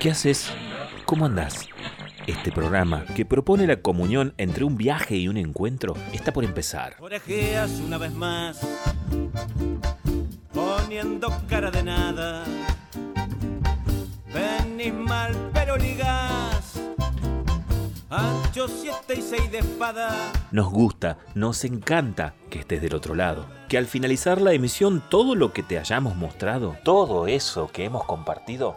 ¿Qué haces? ¿Cómo andás? Este programa, que propone la comunión entre un viaje y un encuentro, está por empezar. Orejeas una vez más, poniendo cara de nada. Venís mal, pero ligás. Ancho siete y seis de espada. Nos gusta, nos encanta que estés del otro lado. Que al finalizar la emisión todo lo que te hayamos mostrado, todo eso que hemos compartido,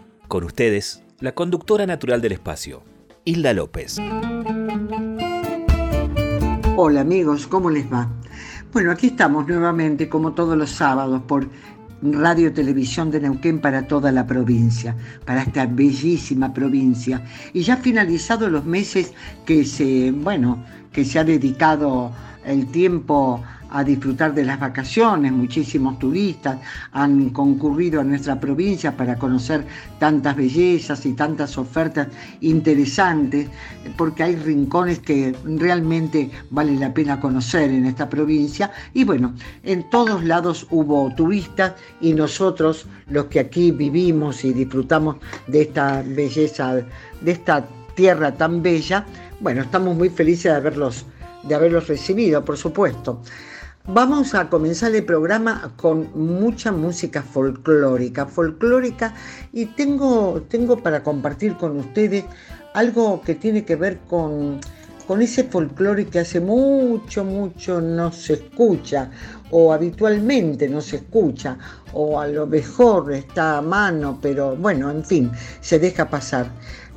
Con ustedes, la conductora natural del espacio, Hilda López. Hola amigos, ¿cómo les va? Bueno, aquí estamos nuevamente como todos los sábados por Radio Televisión de Neuquén para toda la provincia, para esta bellísima provincia. Y ya finalizado los meses que se, bueno, que se ha dedicado el tiempo a disfrutar de las vacaciones. Muchísimos turistas han concurrido a nuestra provincia para conocer tantas bellezas y tantas ofertas interesantes, porque hay rincones que realmente vale la pena conocer en esta provincia. Y bueno, en todos lados hubo turistas y nosotros, los que aquí vivimos y disfrutamos de esta belleza, de esta tierra tan bella, bueno, estamos muy felices de haberlos, de haberlos recibido, por supuesto. Vamos a comenzar el programa con mucha música folclórica, folclórica, y tengo, tengo para compartir con ustedes algo que tiene que ver con, con ese folclore que hace mucho, mucho no se escucha, o habitualmente no se escucha, o a lo mejor está a mano, pero bueno, en fin, se deja pasar.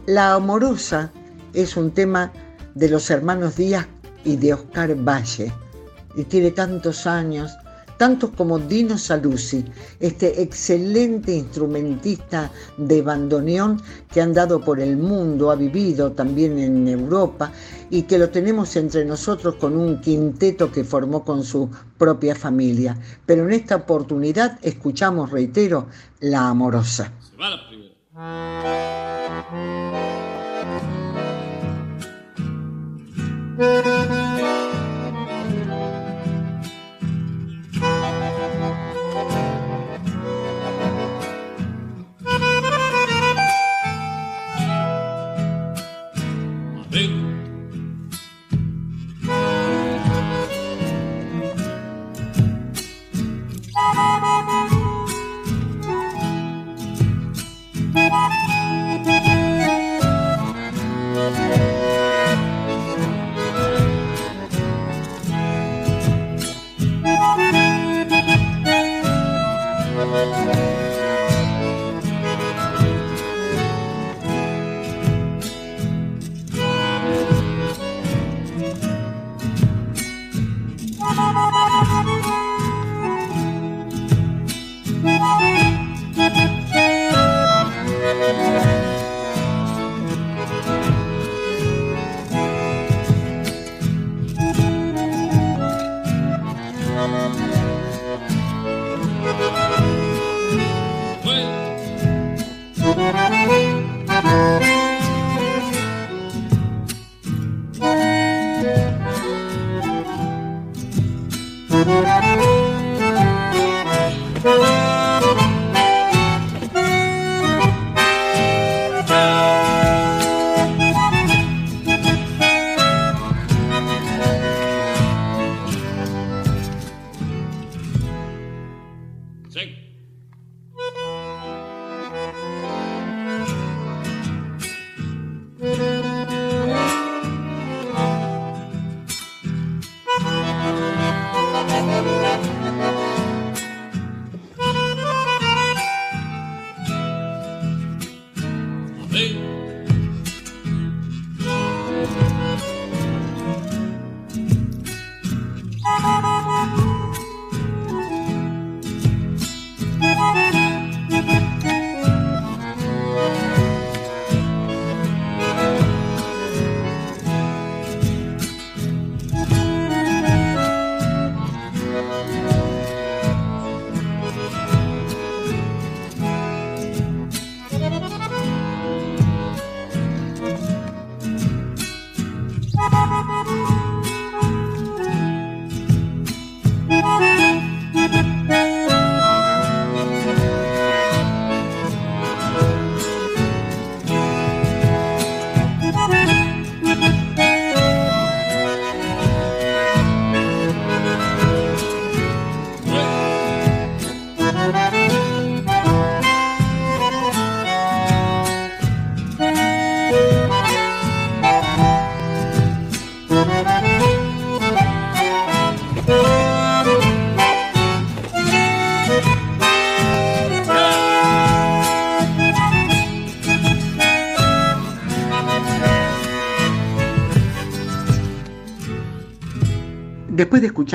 La amorosa es un tema de los hermanos Díaz y de Oscar Valle y tiene tantos años, tantos como Dino Saluzzi, este excelente instrumentista de bandoneón que ha andado por el mundo, ha vivido también en Europa y que lo tenemos entre nosotros con un quinteto que formó con su propia familia. Pero en esta oportunidad escuchamos, reitero, La Amorosa. Se va la primera.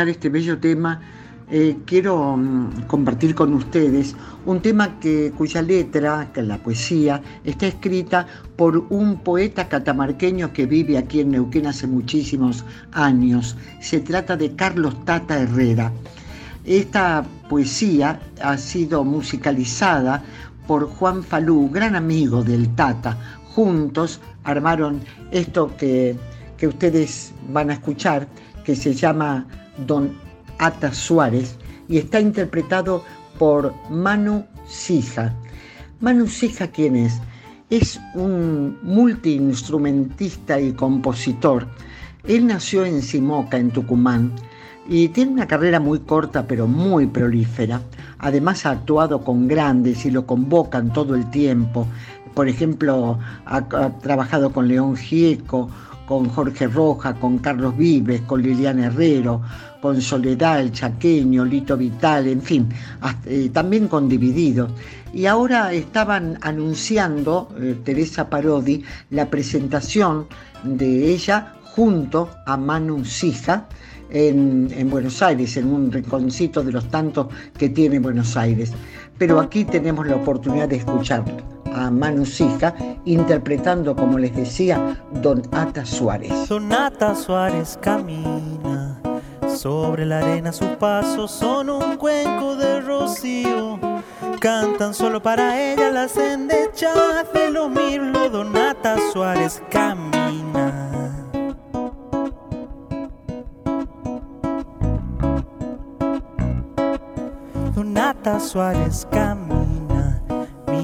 este bello tema, eh, quiero mm, compartir con ustedes un tema que, cuya letra, que la poesía, está escrita por un poeta catamarqueño que vive aquí en Neuquén hace muchísimos años. Se trata de Carlos Tata Herrera. Esta poesía ha sido musicalizada por Juan Falú, gran amigo del Tata. Juntos armaron esto que, que ustedes van a escuchar, que se llama Don Ata Suárez y está interpretado por Manu Sija. Manu Sija, ¿quién es? Es un multiinstrumentista y compositor. Él nació en Simoca, en Tucumán, y tiene una carrera muy corta pero muy prolífera. Además ha actuado con grandes y lo convocan todo el tiempo. Por ejemplo, ha, trabajado con León Gieco, con Jorge Roja, con Carlos Vives, con Liliana Herrero, con Soledad, el Chaqueño, Lito Vital, en fin, eh, también con Dividido. Y ahora estaban anunciando, eh, Teresa Parodi, la presentación de ella junto a Manu Sija en, en Buenos Aires, en un rinconcito de los tantos que tiene Buenos Aires. Pero aquí tenemos la oportunidad de escucharlo a Manu Sija, interpretando, como les decía, Don Ata Suárez. Don Suárez camina sobre la arena, sus pasos son un cuenco de rocío. Cantan solo para ella las endechas de los mirlos. Don Ata Suárez camina. Don Ata Suárez camina.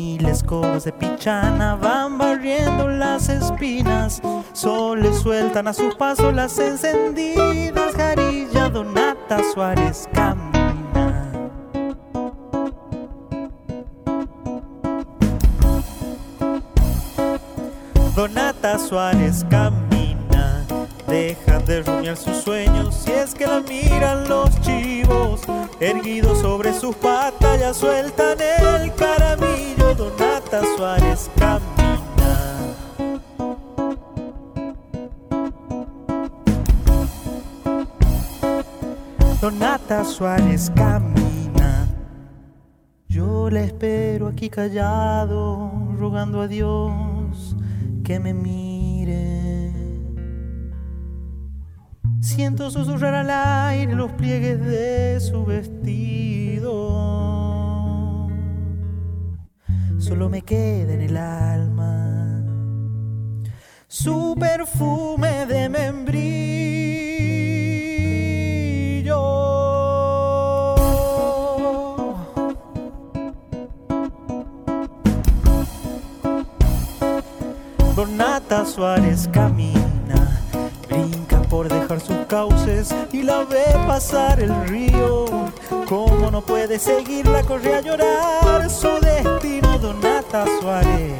Mil escobas de pichana van barriendo las espinas. Sol le sueltan a su paso las encendidas. Jarilla Donata Suárez camina. Donata Suárez camina. Deja de rumiar sus sueños si es que la miran los chivos. Erguidos sobre sus patas ya sueltan el caramillo. Donata Suárez camina. Donata Suárez camina. Yo la espero aquí callado, rogando a Dios que me mire. Siento susurrar al aire los pliegues de su vestido. Solo me queda en el alma su perfume de membrillo. Donata Suárez camina, brinca por dejar sus cauces y la ve pasar el río. Como no puede seguirla, corre a llorar su destino, Donata Suárez.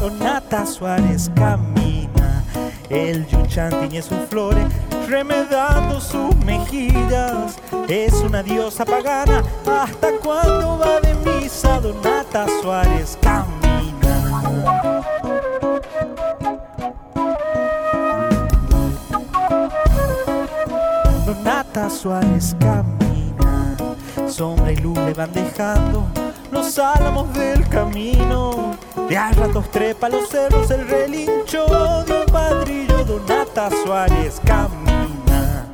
Donata Suárez camina, el yuchán tiñe sus flores, remedando sus mejillas. Es una diosa pagana, hasta cuando va de misa, Donata Suárez camina. Suárez camina, sombra y luz le van dejando los álamos del camino. De a ratos trepa los cerros el relincho de un padrillo. Donata Suárez camina.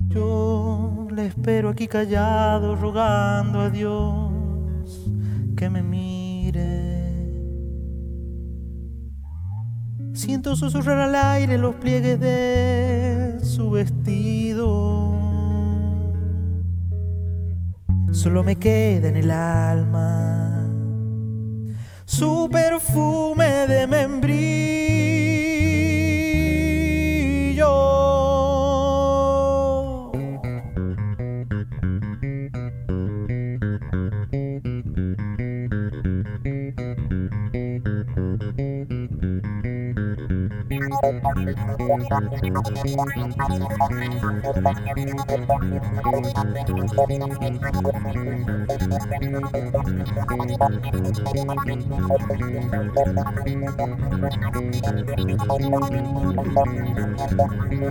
Yo le espero aquí callado, rogando a Dios que me mire. Siento susurrar al aire los pliegues de su vestido. Solo me queda en el alma su perfume de membrillo.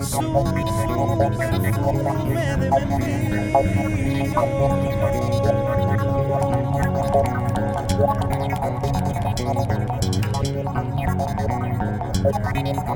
so, so,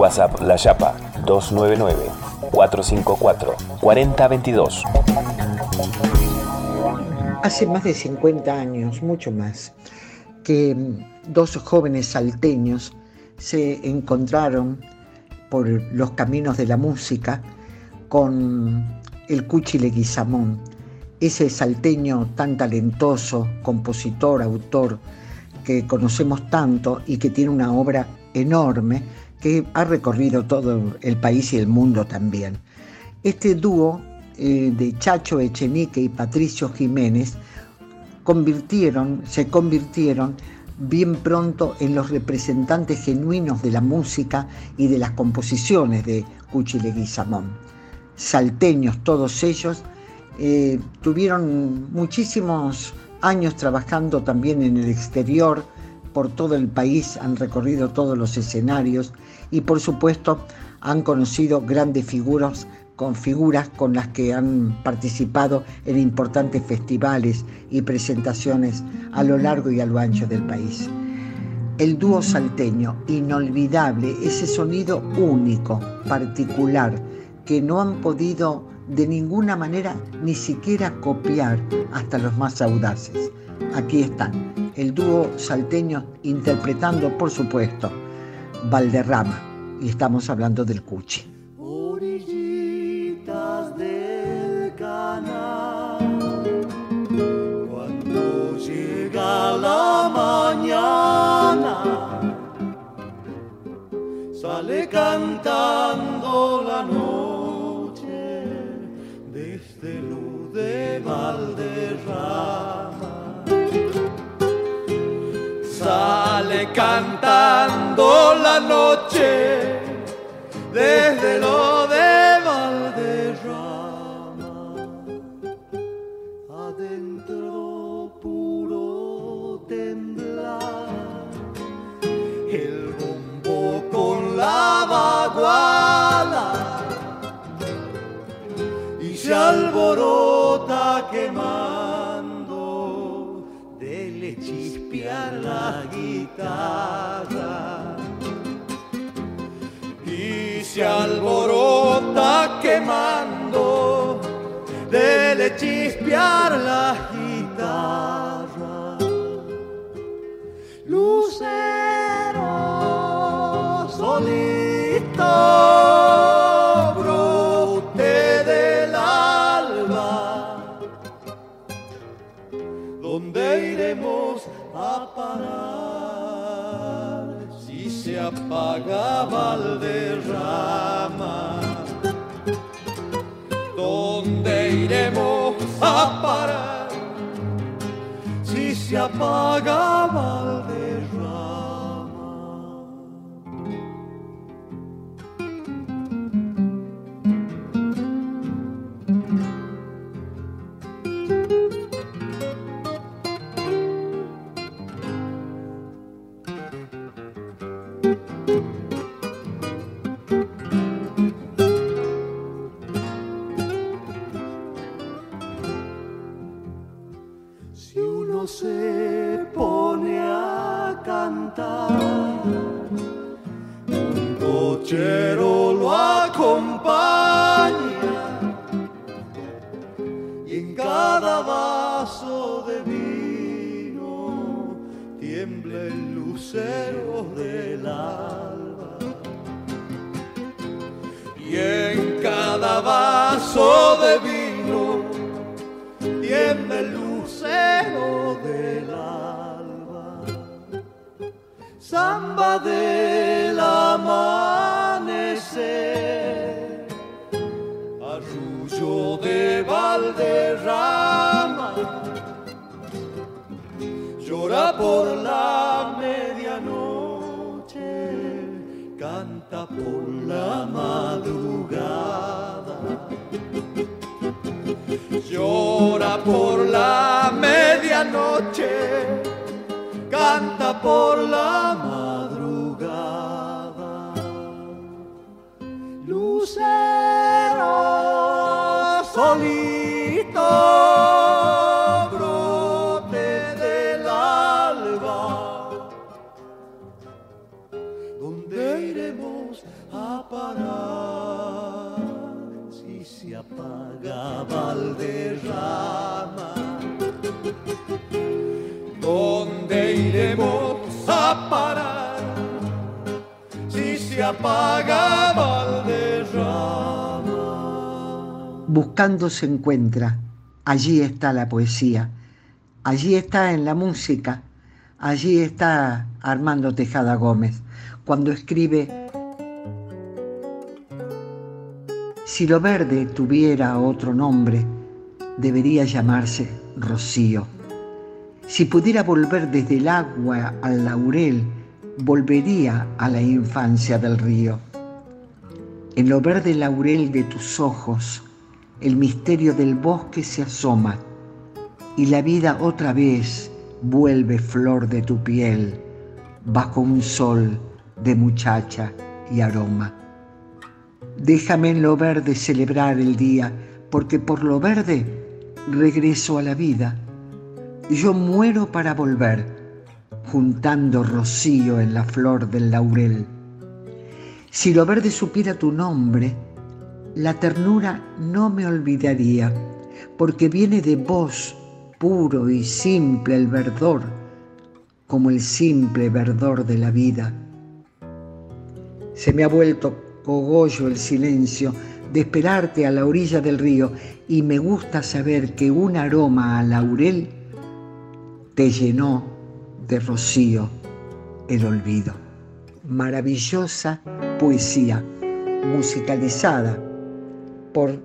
WhatsApp La Yapa 299-454-4022. Hace más de 50 años, mucho más, que dos jóvenes salteños se encontraron por los caminos de la música con el Cuchi Leguizamón, ese salteño tan talentoso, compositor, autor, que conocemos tanto y que tiene una obra enorme que ha recorrido todo el país y el mundo también. Este dúo eh, de Chacho Echenique y Patricio Jiménez convirtieron, se convirtieron bien pronto en los representantes genuinos de la música y de las composiciones de Cuchi Leguizamón. Salteños todos ellos, eh, tuvieron muchísimos años trabajando también en el exterior, por todo el país, han recorrido todos los escenarios y por supuesto han conocido grandes figuras con figuras con las que han participado en importantes festivales y presentaciones a lo largo y a lo ancho del país. El dúo salteño, inolvidable, ese sonido único, particular, que no han podido de ninguna manera ni siquiera copiar hasta los más audaces. Aquí están, el dúo salteño interpretando, por supuesto, Valderrama, y estamos hablando del Cuchi. Orillitas del canal, cuando llega la mañana, sale cantando la noche desde luz de Valderrama. Desde lo de Valderrama. Adentro puro temblar el bombo con la baguala y se alborota quemando de chispear la guitarra de chispear la guitarra lucero solito brote del alba ¿Dónde iremos a parar si se apagaba el. Iremos a parar. Si se apagaba say por Buscando se encuentra, allí está la poesía, allí está en la música, allí está Armando Tejada Gómez, cuando escribe, si lo verde tuviera otro nombre, debería llamarse Rocío. Si pudiera volver desde el agua al laurel, volvería a la infancia del río. En lo verde laurel de tus ojos, el misterio del bosque se asoma y la vida otra vez vuelve flor de tu piel bajo un sol de muchacha y aroma. Déjame en lo verde celebrar el día, porque por lo verde regreso a la vida. Yo muero para volver juntando rocío en la flor del laurel. Si lo verde supiera tu nombre, la ternura no me olvidaría, porque viene de vos puro y simple el verdor, como el simple verdor de la vida. Se me ha vuelto cogollo el silencio de esperarte a la orilla del río y me gusta saber que un aroma a laurel te llenó de Rocío, El Olvido. Maravillosa poesía musicalizada por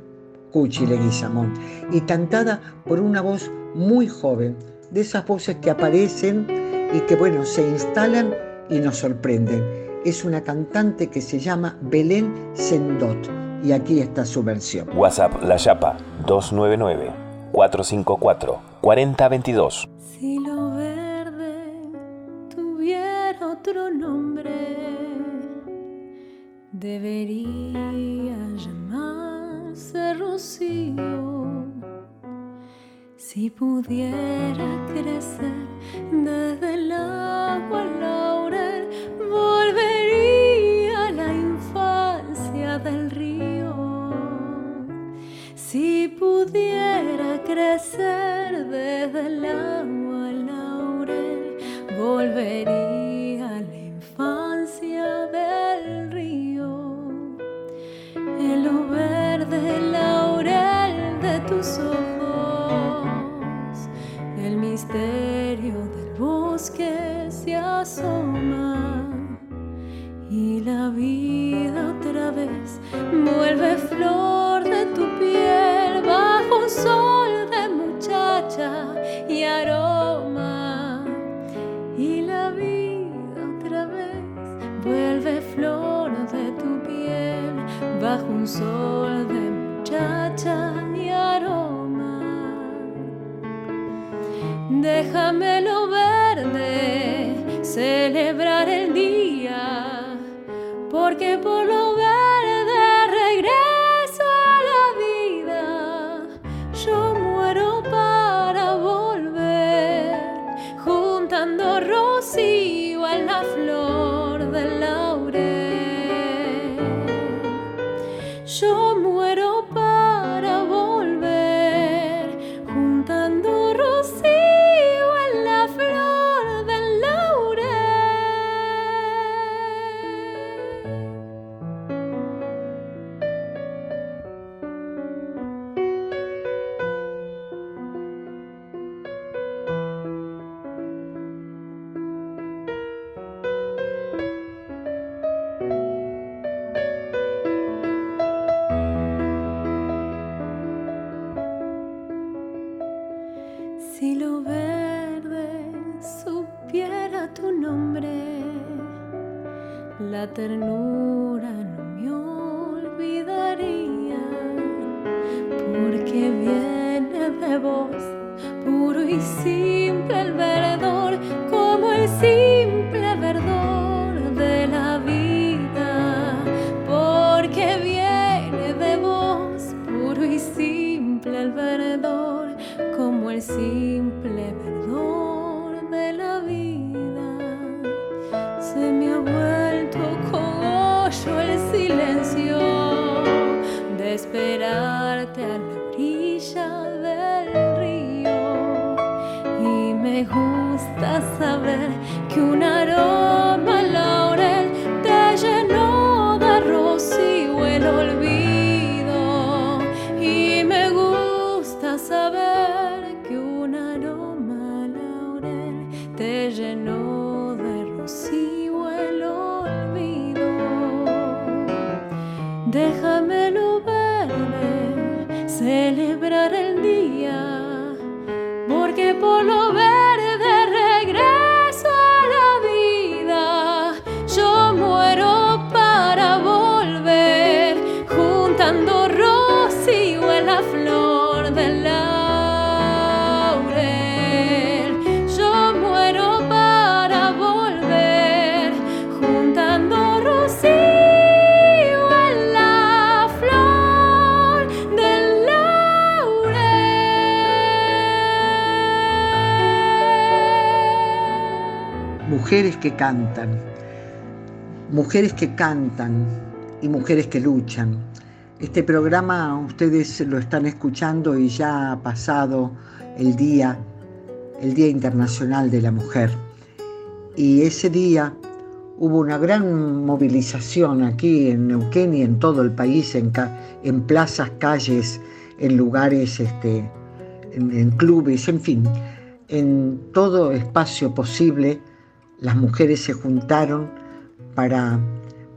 Cuchi Leguizamón y cantada por una voz muy joven, de esas voces que aparecen y que, bueno, se instalan y nos sorprenden. Es una cantante que se llama Belén Sendot y aquí está su versión. WhatsApp La Chapa 299 454 4022. Si lo otro nombre debería Si pudiera crecer desde el agua al laurel, volvería a la infancia del río. Si pudiera crecer desde el agua al laurel, volvería sol de muchacha y aroma. Déjamelo verde, celebrar el día, porque por lo Mujeres que cantan, mujeres que cantan y mujeres que luchan. Este programa ustedes lo están escuchando y ya ha pasado el día, el Día Internacional de la Mujer. Y ese día hubo una gran movilización aquí en Neuquén y en todo el país, en, plazas, calles, en lugares, este, en clubes, en fin, en todo espacio posible, las mujeres se juntaron para,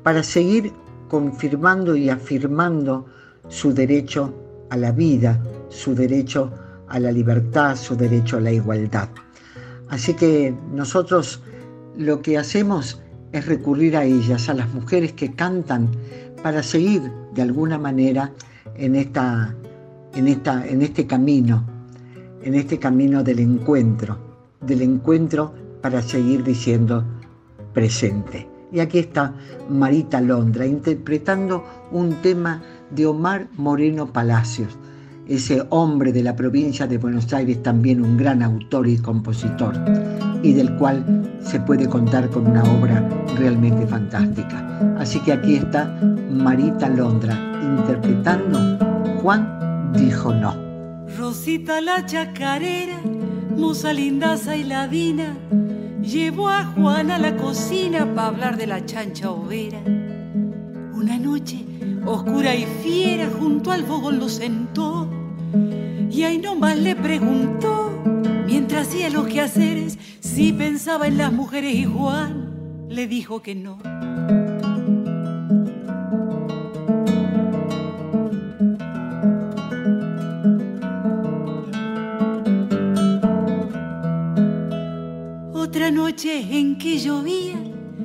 para seguir confirmando y afirmando su derecho a la vida, su derecho a la libertad, su derecho a la igualdad. Así que nosotros lo que hacemos es recurrir a ellas, a las mujeres que cantan, para seguir de alguna manera en, esta, en, esta, en este camino, en este camino del encuentro, del encuentro para seguir diciendo presente. Y aquí está Marita Londra interpretando un tema de Omar Moreno Palacios, ese hombre de la provincia de Buenos Aires, también un gran autor y compositor, y del cual se puede contar con una obra realmente fantástica. Así que aquí está Marita Londra interpretando Juan dijo no. Rosita la chacarera, moza lindaza y ladina, llevó a Juan a la cocina para hablar de la chancha overa. Una noche, oscura y fiera, junto al fogón lo sentó y ahí nomás le preguntó, mientras hacía los quehaceres, si pensaba en las mujeres y Juan le dijo que no. Noche en que llovía,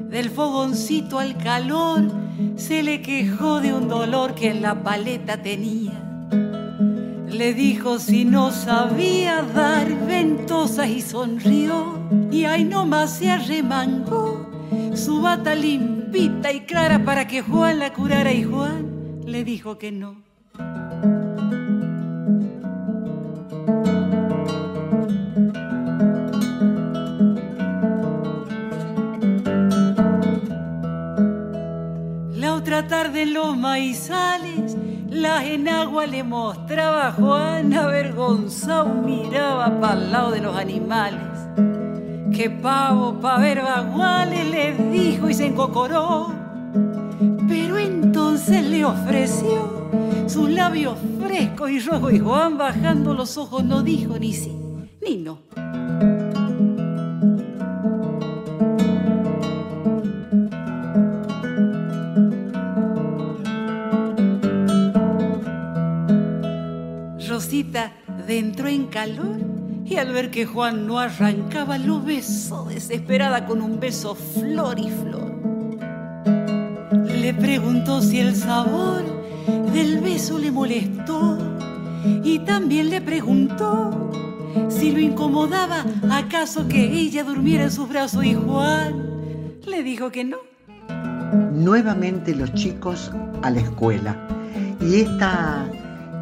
del fogoncito al calor, se le quejó de un dolor que en la paleta tenía. Le dijo si no sabía dar ventosas y sonrió. Y ahí nomás se arremangó su bata limpita y clara para que Juan la curara. Y Juan le dijo que no. Tarde en los maizales la enagua le mostraba a Juan avergonzado, miraba para el lado de los animales. Que pavo pa' ver baguales le dijo y se encocoró. Pero entonces le ofreció sus labios frescos y rojos y Juan bajando los ojos no dijo ni sí ni no. Rosita entró en calor y al ver que Juan no arrancaba lo besó desesperada con un beso flor y flor. Le preguntó si el sabor del beso le molestó y también le preguntó si lo incomodaba acaso que ella durmiera en sus brazos y Juan le dijo que no. Nuevamente los chicos a la escuela y esta,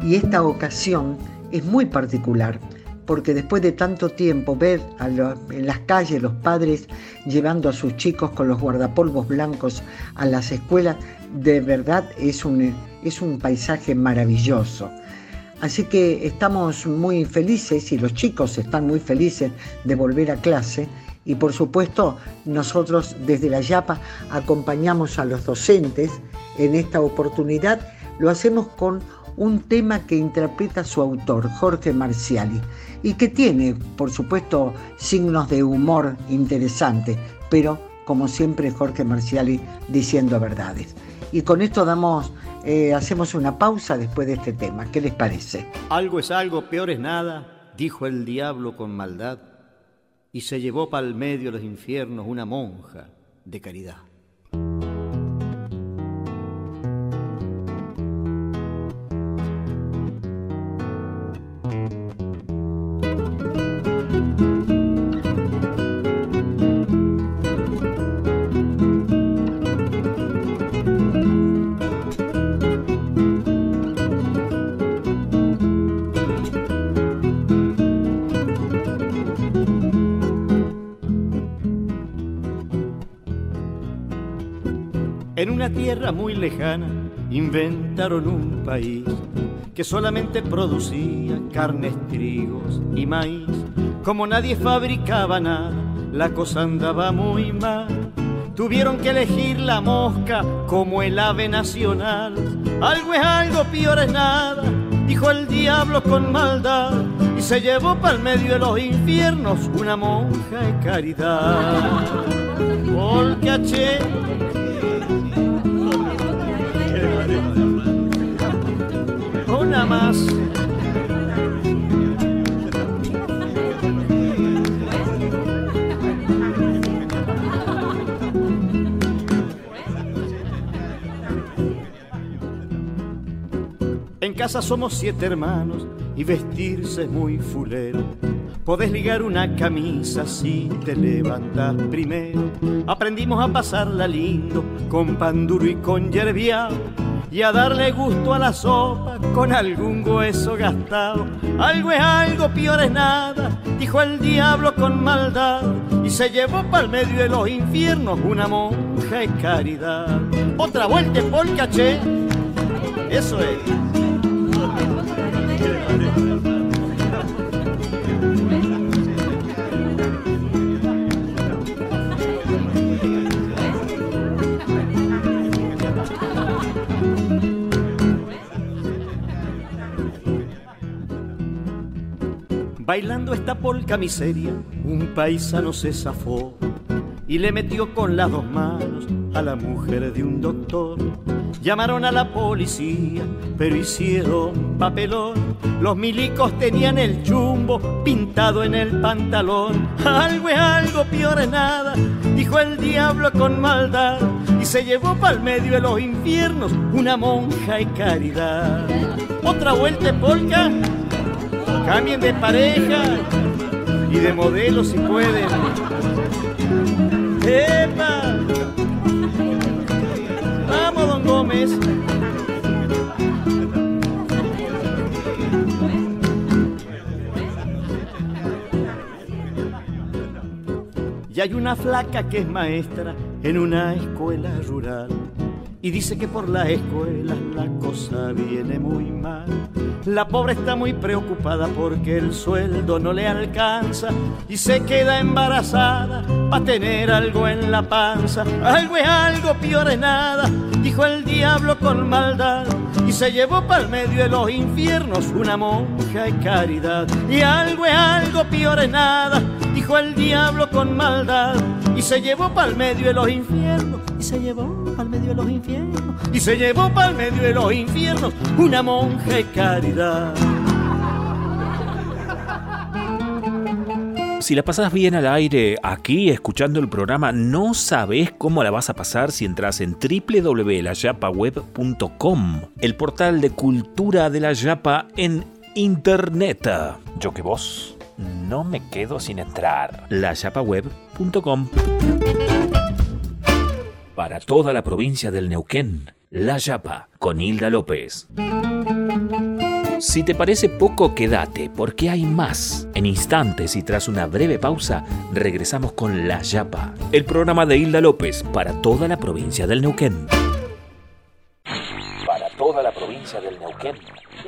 y esta ocasión es muy particular porque después de tanto tiempo ver en las calles los padres llevando a sus chicos con los guardapolvos blancos a las escuelas, de verdad es un, es un paisaje maravilloso. Así que estamos muy felices y los chicos están muy felices de volver a clase y por supuesto nosotros desde la Yapa acompañamos a los docentes en esta oportunidad. Lo hacemos con un tema que interpreta su autor, Jorge Marciali, y que tiene, por supuesto, signos de humor interesantes, pero como siempre Jorge Marciali diciendo verdades. Y con esto damos, eh, hacemos una pausa después de este tema. ¿Qué les parece? Algo es algo, peor es nada, dijo el diablo con maldad, y se llevó pa'l medio de los infiernos una monja de caridad. Tierra muy lejana inventaron un país que solamente producía carnes, trigos y maíz. Como nadie fabricaba nada, la cosa andaba muy mal. Tuvieron que elegir la mosca como el ave nacional. Algo es algo, peor es nada, dijo el diablo con maldad. Y se llevó para el medio de los infiernos una monja de caridad. Porque aché más. En casa somos siete hermanos y vestirse es muy fulero. Podés ligar una camisa si te levantas primero. Aprendimos a pasarla lindo con pan duro y con yerbiao y a darle gusto a la sopa con algún hueso gastado. Algo es algo, peor es nada, dijo el diablo con maldad y se llevó para el medio de los infiernos una monja de caridad. Otra vuelta en polcaché, eso es. Bailando esta polca miseria, un paisano se zafó y le metió con las dos manos a la mujer de un doctor. Llamaron a la policía, pero hicieron papelón. Los milicos tenían el chumbo pintado en el pantalón. Algo es algo, peor es nada, dijo el diablo con maldad. y se llevó pa'l medio de los infiernos una monja y caridad. Otra vuelta de polka, cambien de pareja y de modelo si pueden. ¡Epa! Vamos, don Gómez. Y hay una flaca que es maestra en una escuela rural. Y dice que por las escuelas la cosa viene muy mal. La pobre está muy preocupada porque el sueldo no le alcanza y se queda embarazada para tener algo en la panza. Algo es algo, peor es nada, dijo el diablo con maldad. Y se llevó para el medio de los infiernos una monja y caridad. Y algo es algo, peor es nada, dijo el diablo con maldad. Y se llevó para el medio de los infiernos. Y se llevó para el medio de los infiernos. Y se llevó para el medio de los infiernos una monja y caridad. Si la pasas bien al aire aquí escuchando el programa, no sabes cómo la vas a pasar si entras en www.layapaweb.com, el portal de cultura de la Yapa en internet. Yo que vos no me quedo sin entrar. layapaweb.com Para toda la provincia del Neuquén, La Yapa con Hilda López. Si te parece poco, quédate, porque hay más. En instantes y tras una breve pausa, regresamos con La Yapa, el programa de Hilda López para toda la provincia del Neuquén. Para toda la provincia del Neuquén,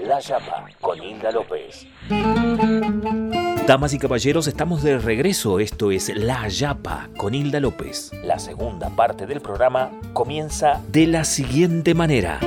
La Yapa con Hilda López. Damas y caballeros, estamos de regreso. Esto es La Yapa con Hilda López. La segunda parte del programa comienza de la siguiente manera.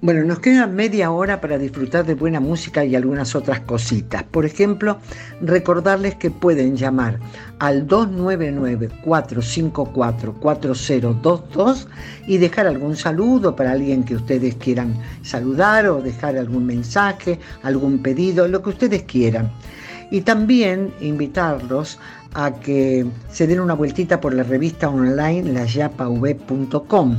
Bueno, nos queda media hora para disfrutar de buena música y algunas otras cositas. Por ejemplo, recordarles que pueden llamar al 299-454-4022 y dejar algún saludo para alguien que ustedes quieran saludar o dejar algún mensaje, algún pedido, lo que ustedes quieran. Y también invitarlos a que se den una vueltita por la revista online layapauv.com.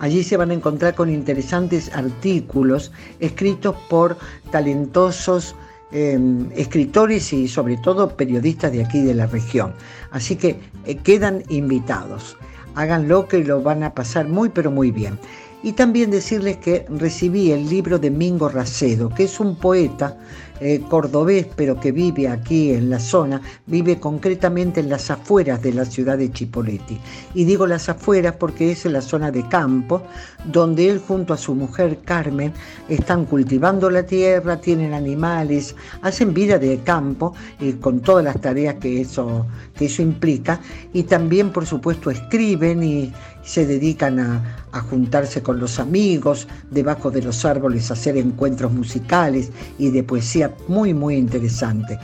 Allí se van a encontrar con interesantes artículos escritos por talentosos eh, escritores y sobre todo periodistas de aquí de la región. Así que eh, quedan invitados. Háganlo que lo van a pasar muy pero muy bien. Y también decirles que recibí el libro de Mingo Racedo, que es un poeta eh, cordobés, pero que vive aquí en la zona, vive concretamente en las afueras de la ciudad de Chipoleti. Y digo las afueras porque es en la zona de campo, donde él junto a su mujer Carmen están cultivando la tierra, tienen animales, hacen vida de campo, eh, con todas las tareas que eso, que eso implica, y también por supuesto escriben y se dedican a, a juntarse con los amigos, debajo de los árboles a hacer encuentros musicales y de poesía muy, muy interesante.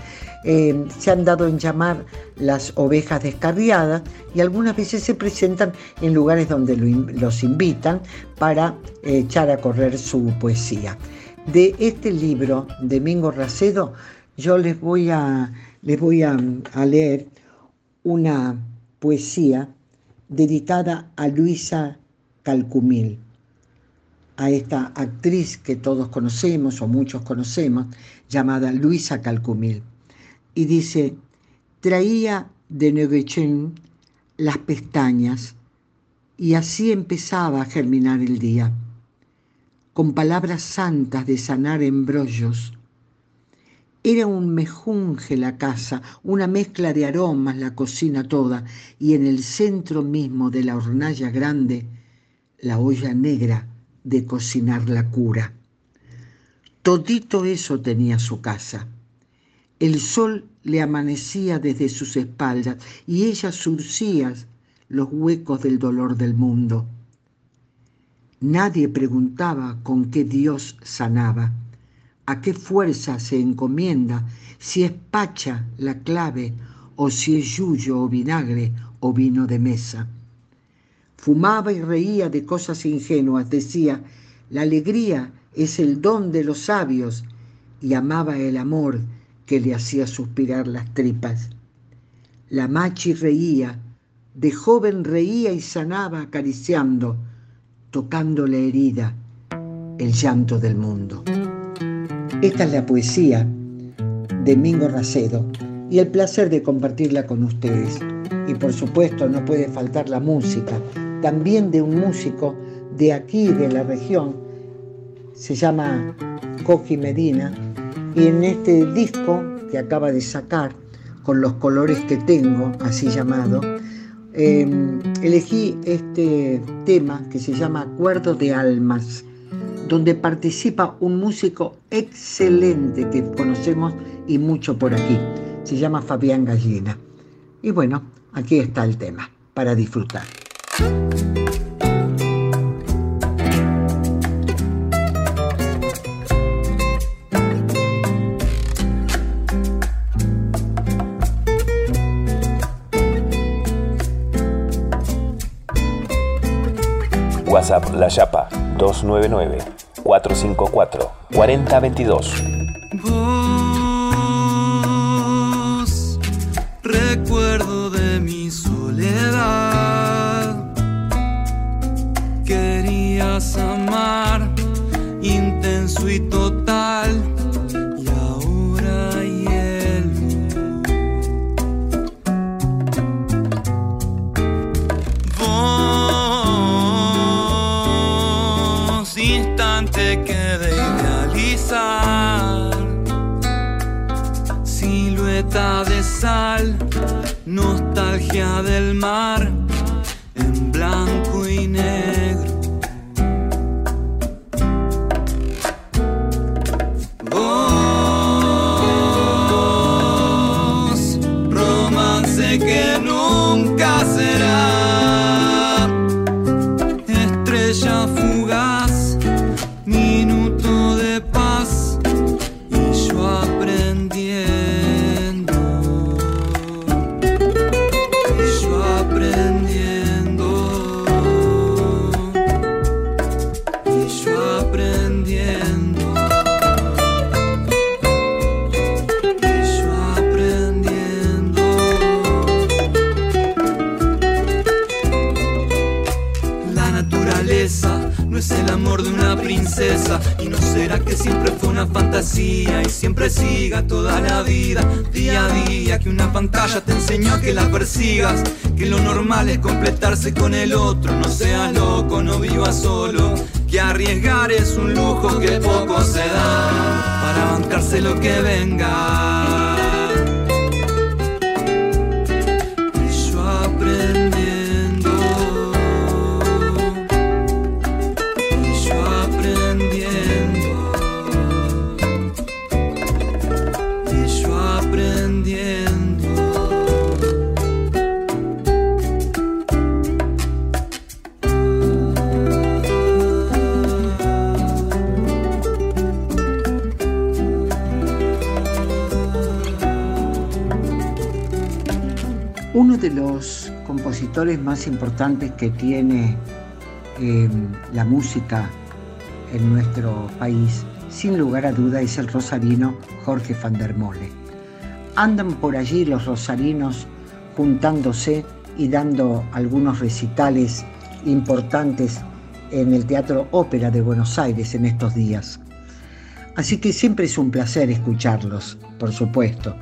Eh, se han dado en llamar las ovejas descarriadas y algunas veces se presentan en lugares donde lo, los invitan para echar a correr su poesía. De este libro de Mingo Racedo, yo les voy a, les voy a leer una poesía dedicada a Luisa Calcumil, a esta actriz que todos conocemos o muchos conocemos, llamada Luisa Calcumil. Y dice, traía de Neguechén las pestañas y así empezaba a germinar el día, con palabras santas de sanar embrollos. Era un mejunje la casa, una mezcla de aromas la cocina toda, y en el centro mismo de la hornalla grande, la olla negra de cocinar la cura. Todito eso tenía su casa. El sol le amanecía desde sus espaldas y ella surcía los huecos del dolor del mundo. Nadie preguntaba con qué Dios sanaba, a qué fuerza se encomienda, si es pacha la clave o si es yuyo o vinagre o vino de mesa. Fumaba y reía de cosas ingenuas, decía, la alegría es el don de los sabios y amaba el amor que le hacía suspirar las tripas. La machi reía, De joven reía y sanaba acariciando, tocando la herida, el llanto del mundo. Esta es la poesía de Mingo Racedo y el placer de compartirla con ustedes. Y por supuesto no puede faltar la música, también de un músico de aquí, de la región, se llama Coqui Medina, y en este disco que acaba de sacar, con los colores que tengo, así llamado, em, elegí este tema que se llama Acuerdo de Almas, donde participa un músico excelente que conocemos y mucho por aquí. Se llama Fabián Gallina. Y bueno, aquí está el tema para disfrutar. WhatsApp La Yapa 299 454 4022. Vos, recuerdo de mi soledad. Querías amar intenso y total. Sal, nostalgia del mar, no es el amor de una princesa. Y no será que siempre fue una fantasía y siempre siga toda la vida, día a día, que una pantalla te enseñó a que la persigas, que lo normal es completarse con el otro, no seas loco, no vivas solo, que arriesgar es un lujo que poco se da para bancarse lo que venga. Los compositores más importantes que tiene eh, la música en nuestro país, sin lugar a duda, es el rosarino Jorge van der Mole. Andan por allí los rosarinos juntándose y dando algunos recitales importantes en el Teatro Ópera de Buenos Aires en estos días. Así que siempre es un placer escucharlos, por supuesto.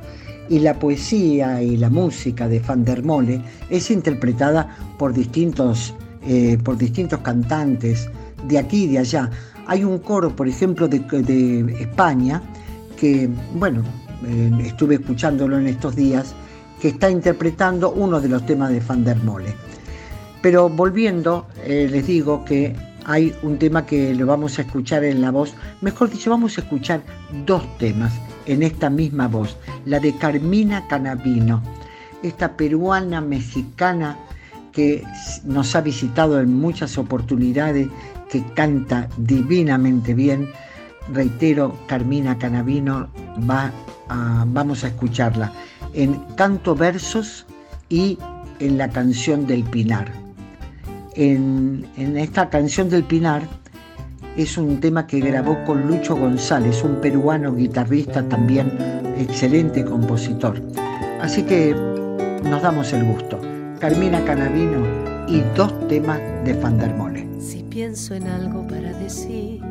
Y la poesía y la música de Van Mole es interpretada por distintos, eh, por distintos cantantes de aquí y de allá. Hay un coro, por ejemplo, de, España, que, bueno, eh, estuve escuchándolo en estos días, que está interpretando uno de los temas de Van Mole. Pero volviendo, eh, les digo que hay un tema que lo vamos a escuchar en la voz, mejor dicho, vamos a escuchar dos temas en esta misma voz, la de Carmina Canavino, esta peruana mexicana que nos ha visitado en muchas oportunidades, que canta divinamente bien. Reitero, Carmina Canavino, va vamos a escucharla en Canto Versos y en la canción del Pinar. En esta canción del Pinar es un tema que grabó con Lucho González, un peruano guitarrista también excelente compositor. Así que nos damos el gusto. Carmina Canavino y dos temas de Fandermole. Si pienso en algo para decir,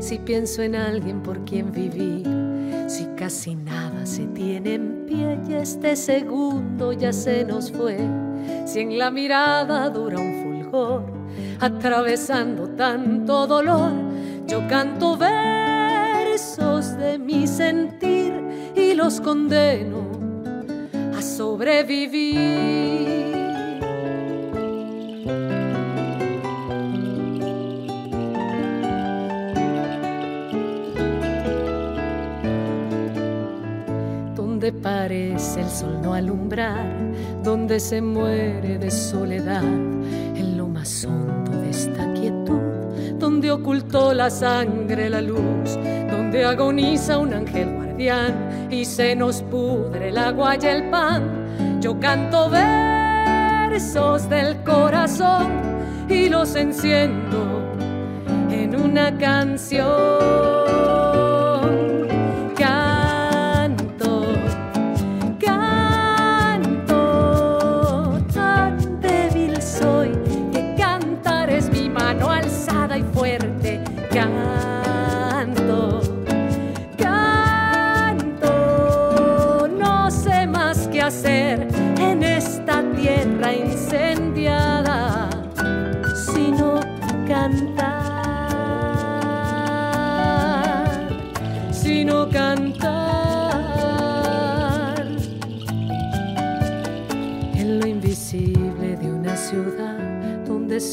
si pienso en alguien por quien vivir, si casi nada se tiene en pie y este segundo ya se nos fue, si en la mirada dura un fulgor, atravesando tanto dolor, yo canto versos de mi sentir y los condeno a sobrevivir. Donde parece el sol no alumbrar, donde se muere de soledad, en lo más hondo donde ocultó la sangre la luz, donde agoniza un ángel guardián y se nos pudre el agua y el pan. Yo canto versos del corazón y los enciendo en una canción.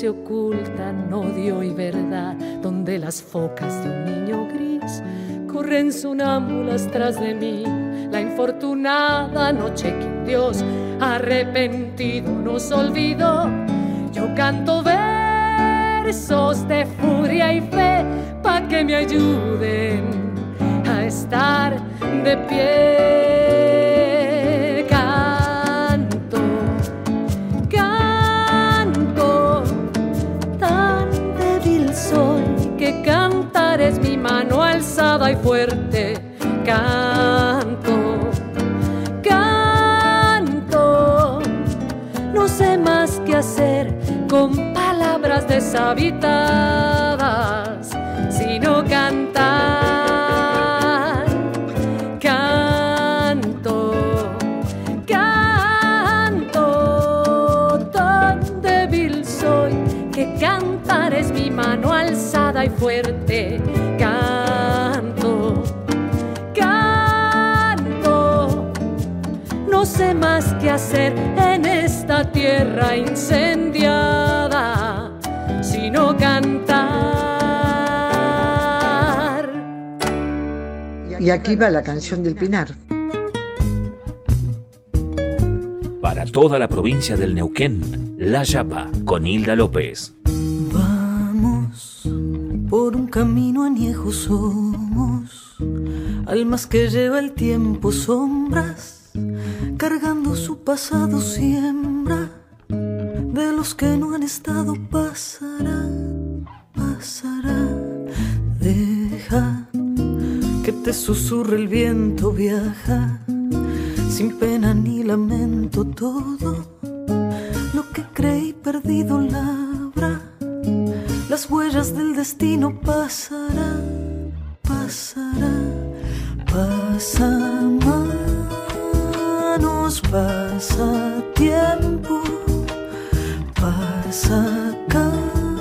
Se ocultan odio y verdad, donde las focas de un niño gris corren sonámbulas tras de mí. La infortunada noche que Dios arrepentido nos olvidó. Yo canto versos de furia y fe pa' que me ayuden a estar de pie. Alzada y fuerte. Canto, canto, no sé más qué hacer con palabras deshabitadas, en esta tierra incendiada, sino cantar. Y aquí va la canción del Pinar. Para toda la provincia del Neuquén, La Yapa, con Hilda López. Vamos por un camino añejo somos, almas que lleva el tiempo sombras, cargando su pasado siembra, de los que no han estado pasará, pasará, deja que te susurre el viento, viaja, sin pena ni lamento todo, lo que creí perdido labra. Las huellas del destino pasará, pasará, pasa manos, pasa tiempo, pasa calles,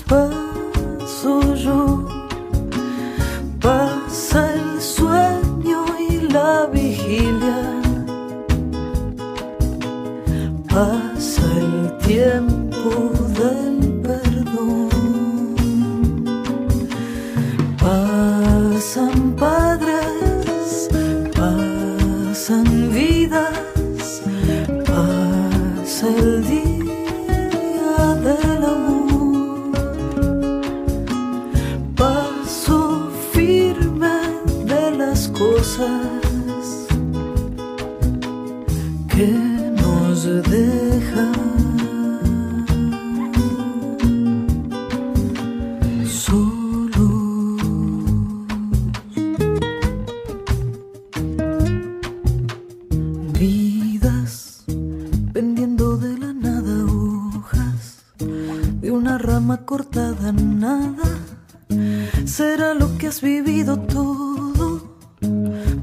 paso yo, pasa el sueño y la vigilia, pasa el tiempo del vidas, pendiendo de la nada hojas, de una rama cortada nada, será lo que has vivido todo,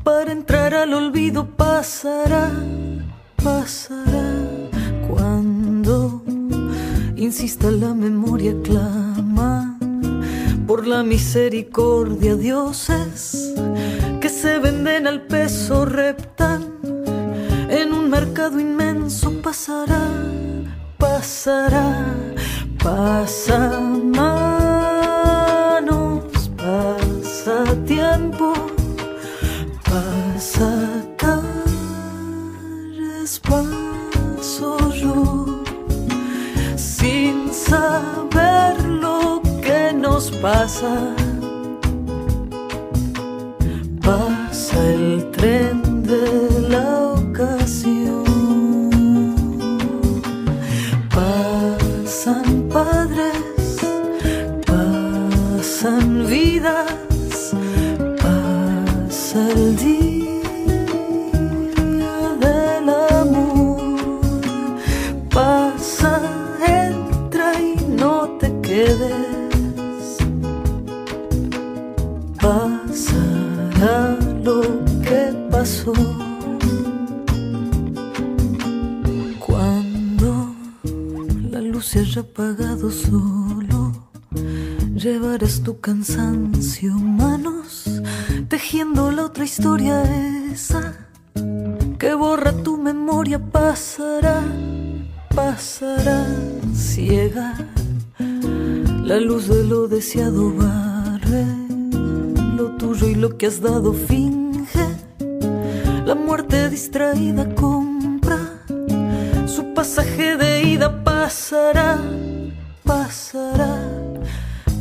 para entrar al olvido pasará, pasará, cuando insista la memoria clama por la misericordia dioses que se venden al peso reptal pasará, pasará, pasa manos, pasa tiempo, pasa caras, paso yo, sin saber lo que nos pasa. Pasa el tren de apagado solo, llevarás tu cansancio, manos, tejiendo la otra historia esa que borra tu memoria, pasará, pasará ciega. La luz de lo deseado barre lo tuyo y lo que has dado finge. La muerte distraída compra su pasaje pasará, pasará,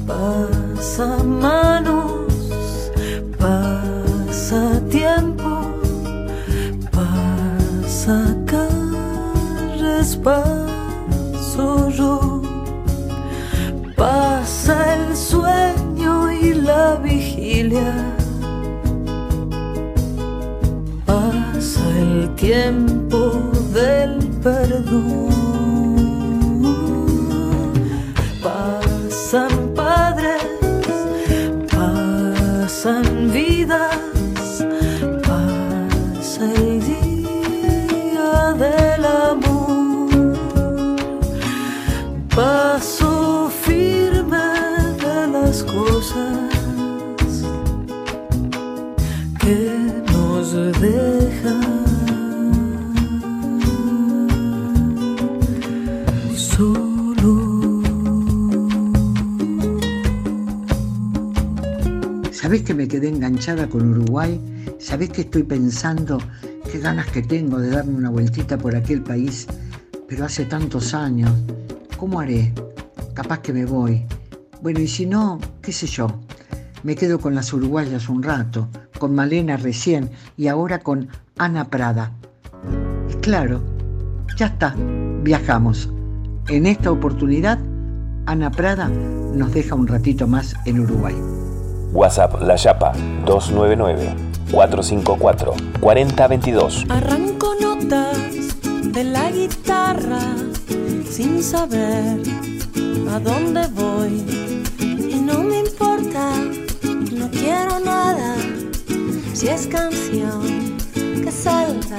pasa manos, pasa tiempo, pasa caras, paso. Pasa el sueño y la vigilia. Pasa el tiempo del perdón. ¿Sabés que me quedé enganchada con Uruguay? ¿Sabés que estoy pensando qué ganas que tengo de darme una vueltita por aquel país? Pero hace tantos años, ¿cómo haré? Capaz que me voy. Bueno, y si no, qué sé yo. Me quedo con las uruguayas un rato, con Malena recién y ahora con Ana Prada. Y claro, ya está, viajamos. En esta oportunidad, Ana Prada nos deja un ratito más en Uruguay. WhatsApp La Yapa 299-454-4022. Arranco notas de la guitarra sin saber a dónde voy. Y no me importa, no quiero nada. Si es canción, que salga.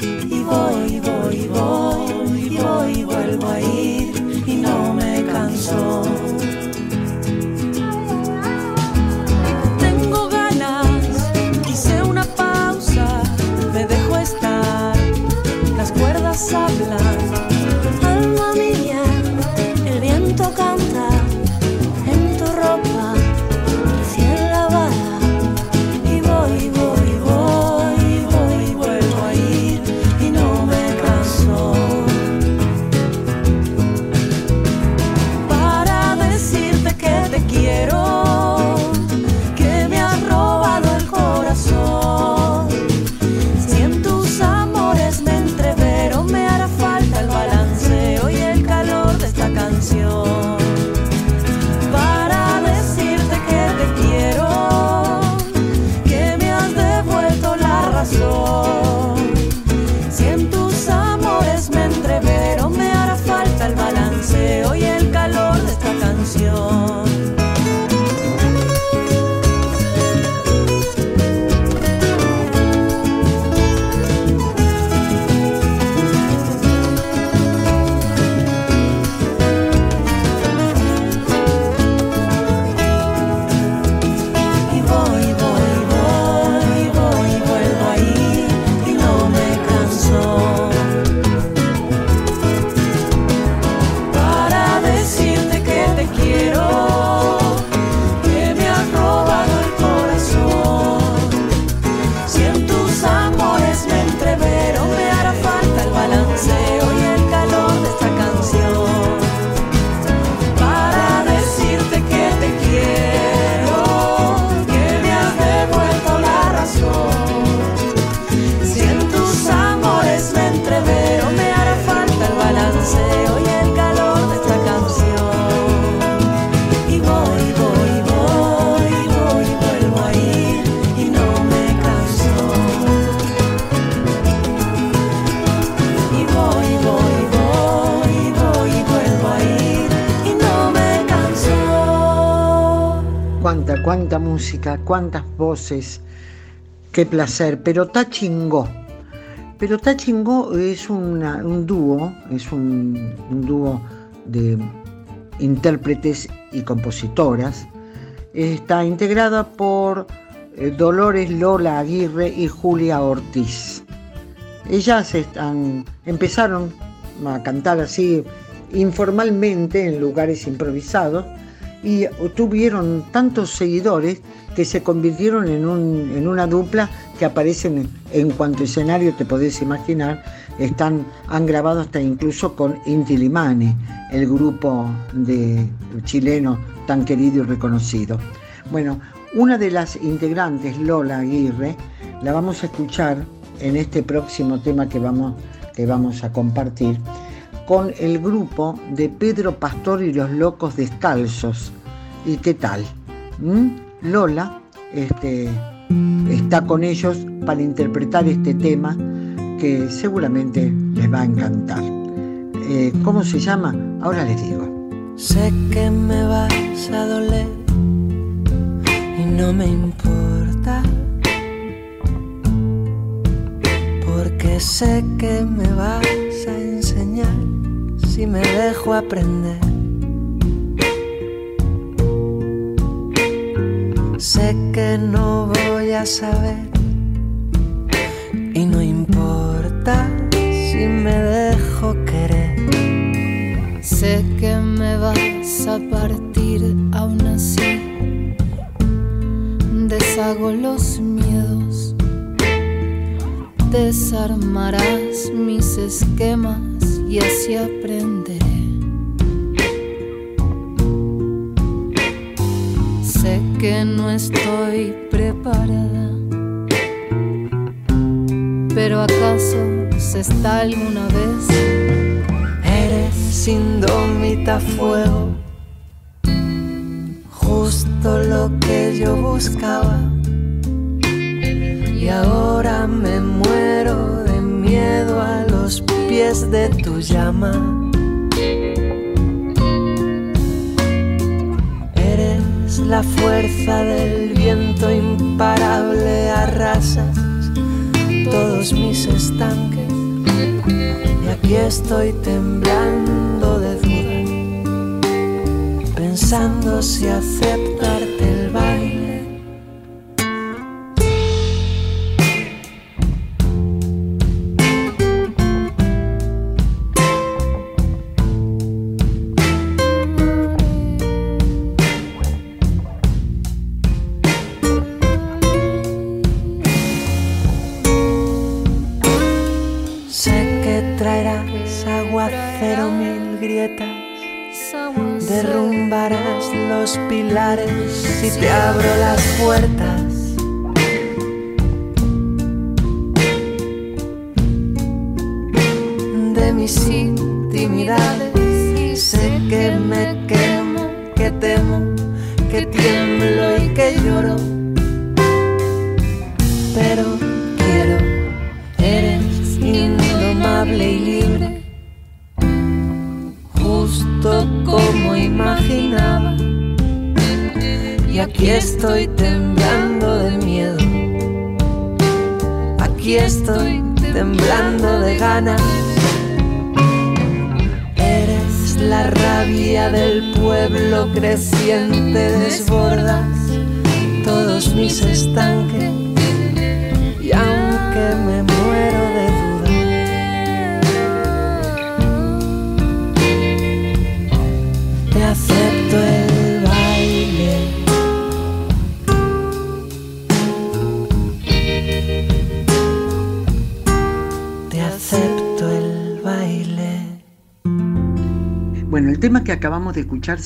Y voy, voy, voy, voy, y vuelvo a ir. Y no me canso. Cuántas voces, qué placer. Pero Tachingó, pero Tachingó es un dúo, es un, dúo de intérpretes y compositoras. Está integrada por eh, Dolores Lola Aguirre y Julia Ortiz. Ellas están, empezaron a cantar así informalmente en lugares improvisados y tuvieron tantos seguidores que se convirtieron en, una dupla que aparecen en cuanto escenario te podés imaginar. Están, han grabado hasta incluso con Inti Limani, el grupo de chileno tan querido y reconocido. Bueno, una de las integrantes, Lola Aguirre, la vamos a escuchar en este próximo tema que vamos, que vamos a compartir con el grupo de Pedro Pastor y los Locos Descalzos. ¿Y qué tal? ¿Mm? Lola este, está con ellos para interpretar este tema que seguramente les va a encantar. Eh, ¿Cómo se llama? Ahora les digo. Sé que me vas a doler y no me importa. Porque sé que me vas a enseñar si me dejo aprender. Sé que no voy a saber y no importa si me dejo querer. Sé que me vas a partir aún así. Deshago los miedos, desarmarás mis esquemas y así aprenderé. No estoy preparada, pero acaso se está alguna vez. Eres indomita fuego, justo lo que yo buscaba. Y ahora me muero de miedo a los pies de tu llama. La fuerza del viento imparable, arrasas todos mis estanques. Y aquí estoy temblando de duda, pensando si aceptarte si te abro las puertas. De intimidades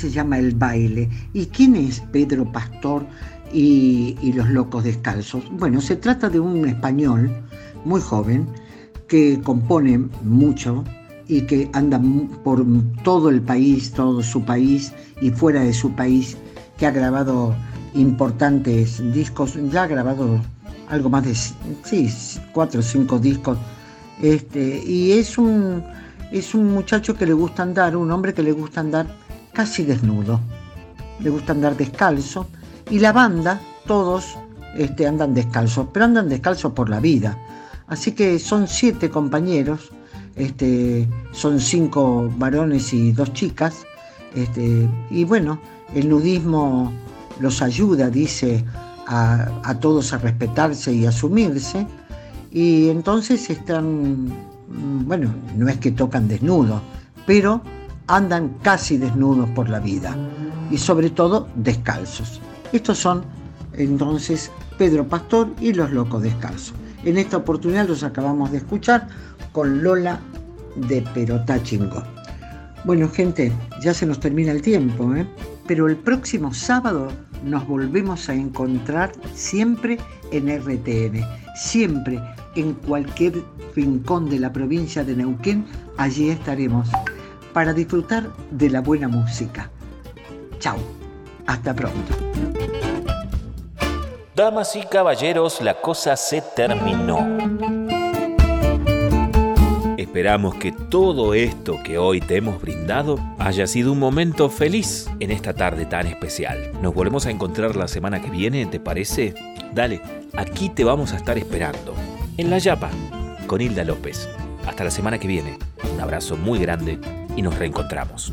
se llama El baile. ¿Y quién es Pedro Pastor y, los locos descalzos? Bueno, se trata de un español muy joven que compone mucho y que anda por todo el país, todo su país y fuera de su país, que ha grabado importantes discos, ya ha grabado algo más de sí, cuatro o cinco discos. Este, y es un es un muchacho que le gusta andar, un hombre que le gusta andar casi desnudo. Le gusta andar descalzo Y la banda, todos este, andan descalzos, pero andan descalzos por la vida. Así que son siete compañeros, este, son cinco varones y dos chicas, este, y bueno, el nudismo los ayuda, dice, a, a todos a respetarse y asumirse, y entonces están, mm, bueno, no es que tocan desnudos, pero andan casi desnudos por la vida y sobre todo descalzos. Estos son entonces Pedro Pastor y los Locos Descalzos. En esta oportunidad los acabamos de escuchar con Lola de Perotá Chingó. Bueno, gente, ya se nos termina el tiempo, ¿eh? pero el próximo sábado nos volvemos a encontrar siempre en RTN, siempre en cualquier rincón de la provincia de Neuquén, allí estaremos para disfrutar de la buena música. Chao, hasta pronto. Damas y caballeros, la cosa se terminó. Esperamos que todo esto que hoy te hemos brindado haya sido un momento feliz en esta tarde tan especial. Nos volvemos a encontrar la semana que viene, ¿te parece? Dale, aquí te vamos a estar esperando. En La Yapa, con Hilda López. Hasta la semana que viene. Un abrazo muy grande y nos reencontramos.